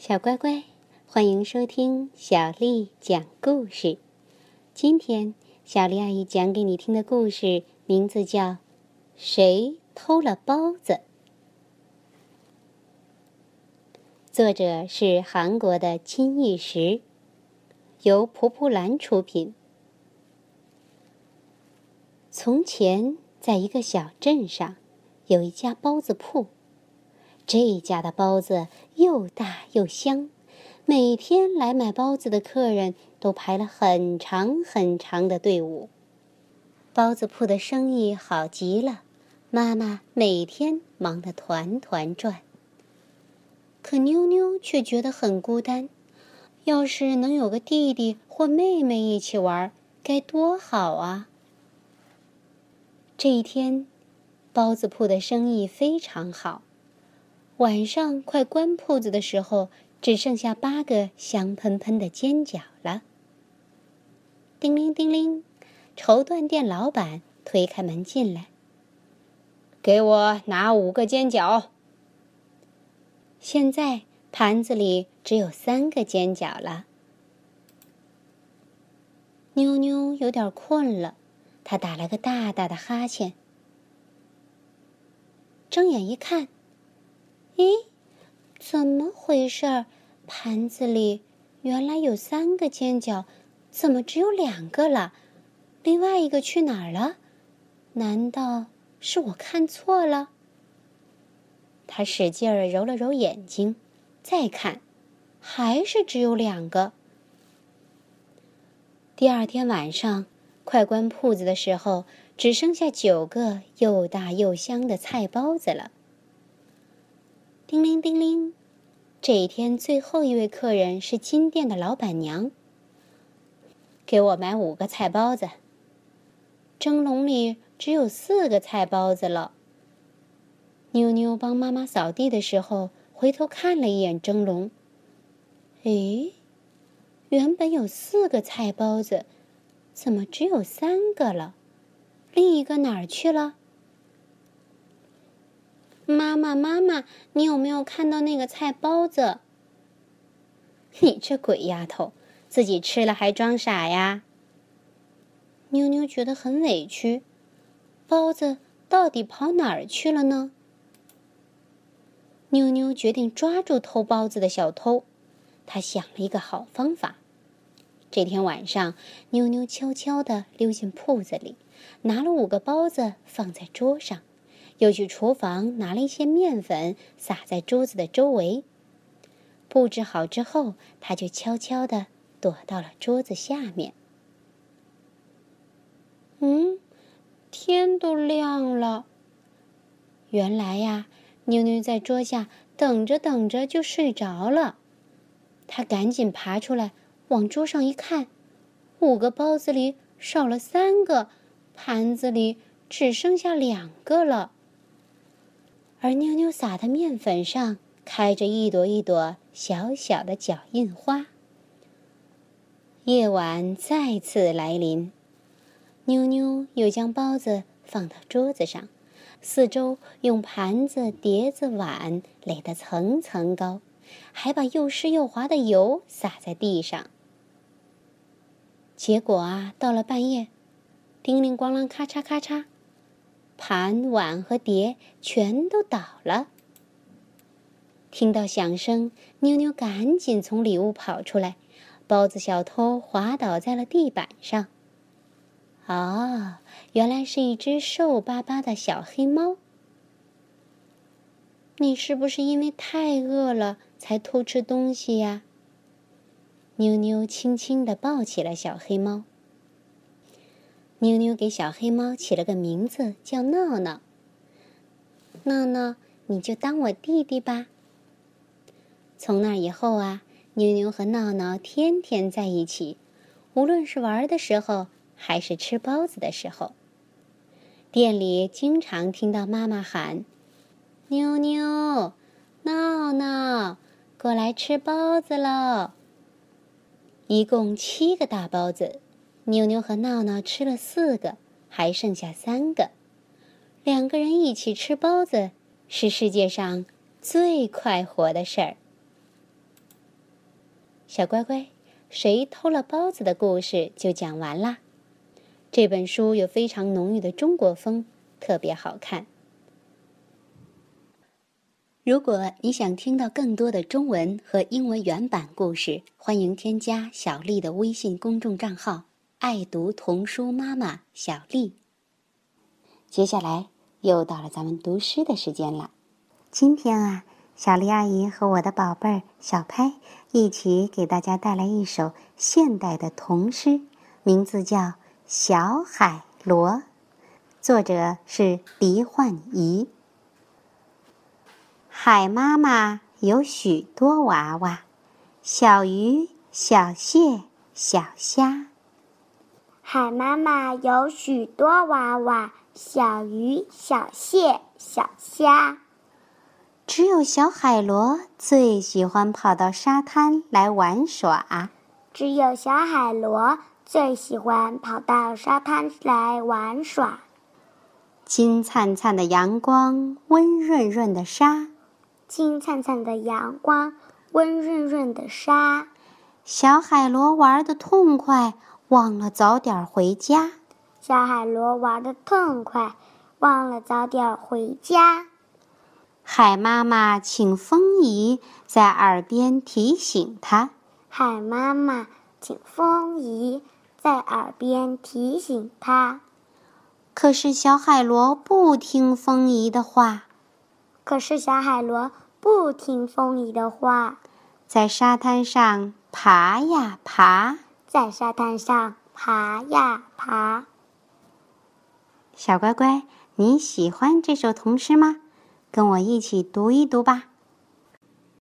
小乖乖，欢迎收听小丽讲故事。今天小丽阿姨讲给你听的故事名字叫《谁偷了包子》，作者是韩国的金玉石，由蒲蒲兰出品。从前，在一个小镇上，有一家包子铺。这家的包子又大又香，每天来买包子的客人都排了很长很长的队伍。包子铺的生意好极了，妈妈每天忙得团团转。可妞妞却觉得很孤单，要是能有个弟弟或妹妹一起玩，该多好啊！这一天，包子铺的生意非常好。晚上快关铺子的时候，只剩下八个香喷喷的煎饺了。叮铃叮铃，绸缎店老板推开门进来，给我拿五个煎饺。现在盘子里只有三个煎饺了。妞妞有点困了，她打了个大大的哈欠，睁眼一看。咦，怎么回事儿？盘子里原来有三个煎饺，怎么只有两个了？另外一个去哪儿了？难道是我看错了？他使劲儿揉了揉眼睛，再看，还是只有两个。第二天晚上，快关铺子的时候，只剩下九个又大又香的菜包子了。叮铃叮铃，这一天最后一位客人是金店的老板娘。给我买五个菜包子。蒸笼里只有四个菜包子了。妞妞帮妈妈扫地的时候，回头看了一眼蒸笼。诶，原本有四个菜包子，怎么只有三个了？另一个哪儿去了？妈妈，妈妈，你有没有看到那个菜包子？你这鬼丫头，自己吃了还装傻呀！妞妞觉得很委屈，包子到底跑哪儿去了呢？妞妞决定抓住偷包子的小偷。她想了一个好方法。这天晚上，妞妞悄悄地溜进铺子里，拿了五个包子放在桌上。又去厨房拿了一些面粉，撒在桌子的周围。布置好之后，他就悄悄地躲到了桌子下面。嗯，天都亮了。原来呀，妞妞在桌下等着等着就睡着了。他赶紧爬出来，往桌上一看，五个包子里少了三个，盘子里只剩下两个了。而妞妞撒的面粉上开着一朵一朵小小的脚印花。夜晚再次来临，妞妞又将包子放到桌子上，四周用盘子、碟子、碗垒得层层高，还把又湿又滑的油撒在地上。结果啊，到了半夜，叮铃咣啷，咔嚓咔嚓。盘碗和碟全都倒了。听到响声，妞妞赶紧从里屋跑出来，包子小偷滑倒在了地板上。哦，原来是一只瘦巴巴的小黑猫。你是不是因为太饿了才偷吃东西呀？妞妞轻轻地抱起了小黑猫。妞妞给小黑猫起了个名字，叫闹闹。闹闹，你就当我弟弟吧。从那以后啊，妞妞和闹闹天天在一起，无论是玩的时候，还是吃包子的时候，店里经常听到妈妈喊：“妞妞，闹闹，过来吃包子喽！”一共七个大包子。妞妞和闹闹吃了四个，还剩下三个。两个人一起吃包子，是世界上最快活的事儿。小乖乖，谁偷了包子的故事就讲完啦。这本书有非常浓郁的中国风，特别好看。如果你想听到更多的中文和英文原版故事，欢迎添加小丽的微信公众账号“爱读童书妈妈小丽”。接下来又到了咱们读诗的时间了。今天啊，小丽阿姨和我的宝贝儿小拍一起给大家带来一首现代的童诗，名字叫《小海螺》，作者是黎焕仪。海妈妈有许多娃娃，小鱼、小蟹、小虾。海妈妈有许多娃娃，小鱼、小蟹、小虾。只有小海螺最喜欢跑到沙滩来玩耍。只有小海螺最喜欢跑到沙滩来玩耍。金灿灿的阳光，温润润的沙。金灿灿的阳光，温润润的沙，小海螺玩的痛快，忘了早点回家。小海螺玩的痛快，忘了早点回家。海妈妈请风姨在耳边提醒他。海妈妈请风姨在耳边提醒他。可是小海螺不听风姨的话。可是小海螺不听风姨的话，在沙滩上爬呀爬，在沙滩上爬呀爬。小乖乖，你喜欢这首童诗吗？跟我一起读一读吧。